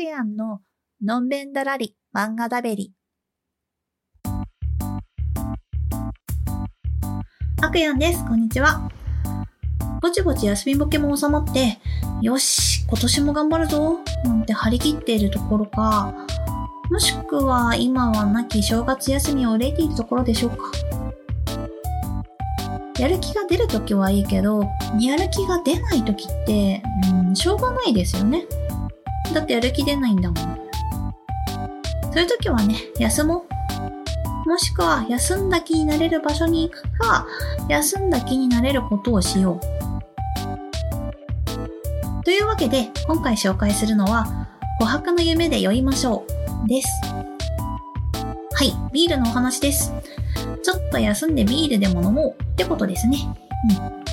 やんののんべんだらり漫画だべり。あくやんです。こんにちは。ぼちぼち休みボケも収まって、よし、今年も頑張るぞ、なんて張り切っているところか、もしくは今はなき正月休みを憂いているところでしょうか。やる気が出るときはいいけど、やる気が出ないときって、うん、しょうがないですよね。だってやる気出ないんだもん。そういう時はね、休もう。もしくは、休んだ気になれる場所に行くか、休んだ気になれることをしよう。というわけで、今回紹介するのは、琥珀の夢で酔いましょう。です。はい、ビールのお話です。ちょっと休んでビールでも飲もうってことですね。うん。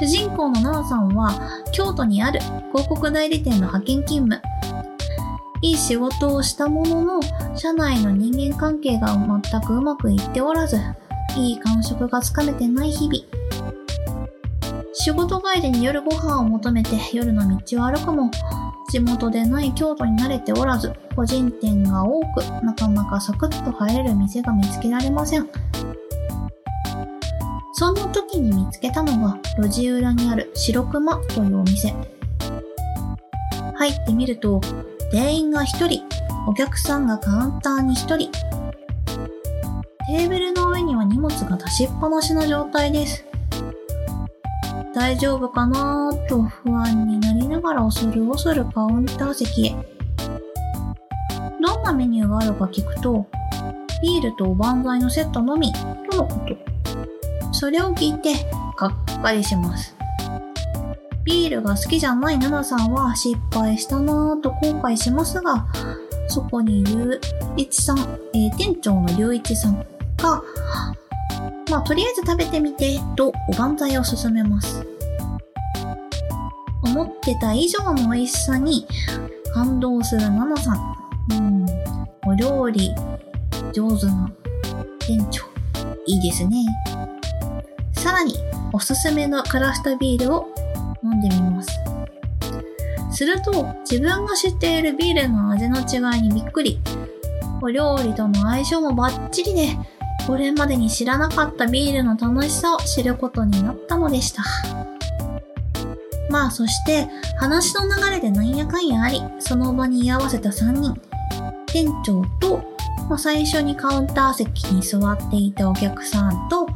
主人公の奈々さんは、京都にある広告代理店の派遣勤務。いい仕事をしたものの、社内の人間関係が全くうまくいっておらず、いい感触がつかめてない日々。仕事帰りに夜ご飯を求めて夜の道を歩くも、地元でない京都に慣れておらず、個人店が多く、なかなかサクッと入れる店が見つけられません。そんな時に見つけたのが、路地裏にある白熊というお店。入ってみると、店員が一人、お客さんがカウンターに一人。テーブルの上には荷物が出しっぱなしの状態です。大丈夫かなーと不安になりながら恐る恐るカウンター席へ。どんなメニューがあるか聞くと、ビールとおばんざいのセットのみ、とのこと。それを聞いて、がっかりします。ビールが好きじゃないナナさんは失敗したなぁと後悔しますが、そこに龍一さん、えー店長の龍一さんが、まあとりあえず食べてみて、とおばんざいを勧めます。思ってた以上の美味しさに感動するナナさん。うん、お料理上手な店長。いいですね。さらに、おすすめのクラフトビールを飲んでみます。すると、自分が知っているビールの味の違いにびっくり。お料理との相性もバッチリで、これまでに知らなかったビールの楽しさを知ることになったのでした。まあそして、話の流れでなんやかんやあり、その場に居合わせた3人。店長と、まあ、最初にカウンター席に座っていたお客さんと、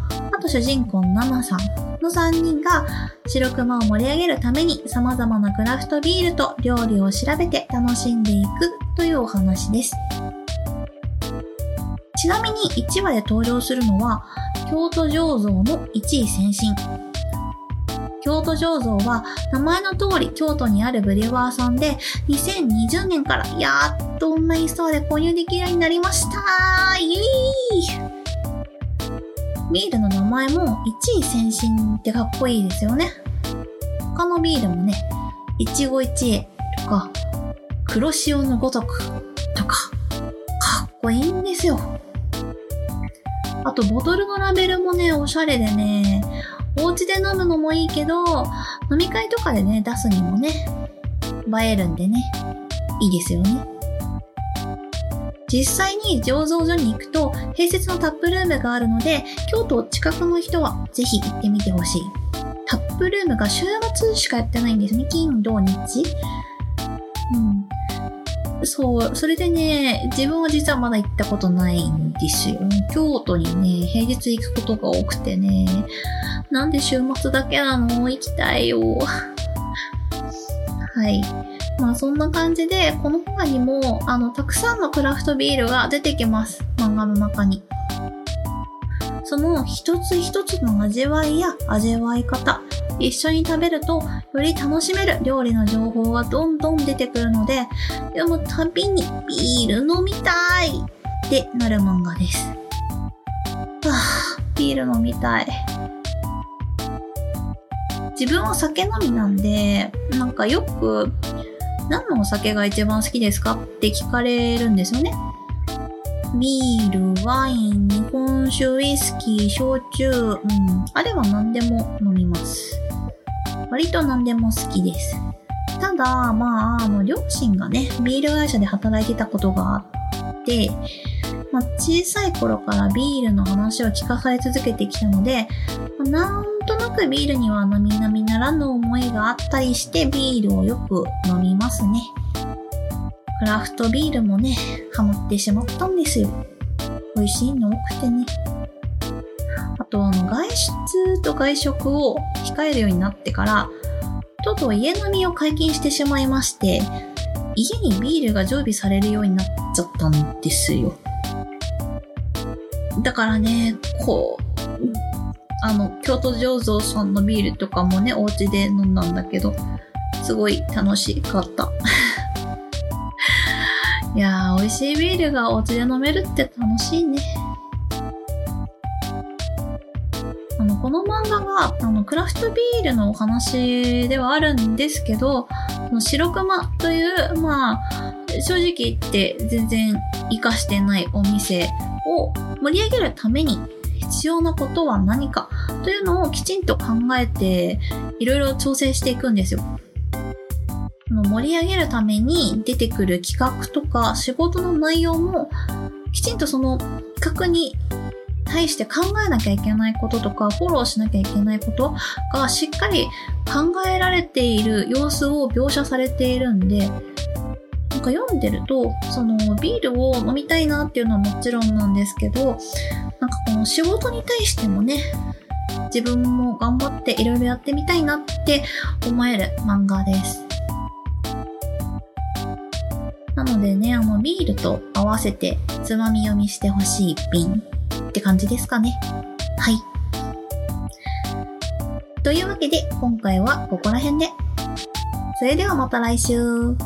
と主人公のナナさんの3人が白熊を盛り上げるために様々なクラフトビールと料理を調べて楽しんでいくというお話です。ちなみに1話で登場するのは京都醸造の一位先進。京都醸造は名前の通り京都にあるブリュワーさんで2020年からやっとオンラインストアで購入できるようになりましたイエーイビールの名前も一位先進ってかっこいいですよね。他のビールもね、一期一会とか、黒潮のごとくとか、かっこいいんですよ。あと、ボトルのラベルもね、おしゃれでね、お家で飲むのもいいけど、飲み会とかでね、出すにもね、映えるんでね、いいですよね。実際に醸造所に行くと併設のタップルームがあるので京都近くの人はぜひ行ってみてほしい。タップルームが週末しかやってないんですね。金土日。うん。そうそれでね自分は実はまだ行ったことないんですよ。京都にね平日行くことが多くてね。なんで週末だけなの？行きたいよ。はい。まあそんな感じで、この他にも、あの、たくさんのクラフトビールが出てきます。漫画の中に。その一つ一つの味わいや味わい方、一緒に食べると、より楽しめる料理の情報がどんどん出てくるので、読むたびにビール飲みたいってなる漫画です。はぁ、ビール飲みたい。自分は酒飲みなんで、なんかよく、何のお酒が一番好きですか？って聞かれるんですよね。ビール、ワイン、日本酒、ウイスキー、焼酎、うん、あれは何でも飲みます。割と何でも好きです。ただ、まあ、あの、両親がね、ビール会社で働いてたことがあって、まあ、小さい頃からビールの話を聞かされ続けてきたので、まあ、なんとなくビールには並々ならぬ思いがあったりしてビールをよく飲みますね。クラフトビールもね、ハマってしまったんですよ。美味しいの多くてね。あと、あの、外出と外食を控えるようになってから、とうとう家飲みを解禁してしまいまして、家にビールが常備されるようになっちゃったんですよ。だからね、こう、あの、京都醸造さんのビールとかもね、お家で飲んだんだけど、すごい楽しかった。いやー、美味しいビールがお家で飲めるって楽しいね。あの、この漫画が、あの、クラフトビールのお話ではあるんですけど、この白熊という、まあ、正直言って全然活かしてないお店を盛り上げるために必要なことは何かというのをきちんと考えていろいろ調整していくんですよ。盛り上げるために出てくる企画とか仕事の内容もきちんとその企画に対して考えなきゃいけないこととか、フォローしなきゃいけないことがしっかり考えられている様子を描写されているんで、か読んでると、そのビールを飲みたいなっていうのはもちろんなんですけど、なんかこの仕事に対してもね、自分も頑張っていろいろやってみたいなって思える漫画です。なのでね、あのビールと合わせてつまみ読みしてほしい一品って感じですかね。はい。というわけで、今回はここら辺で。それではまた来週。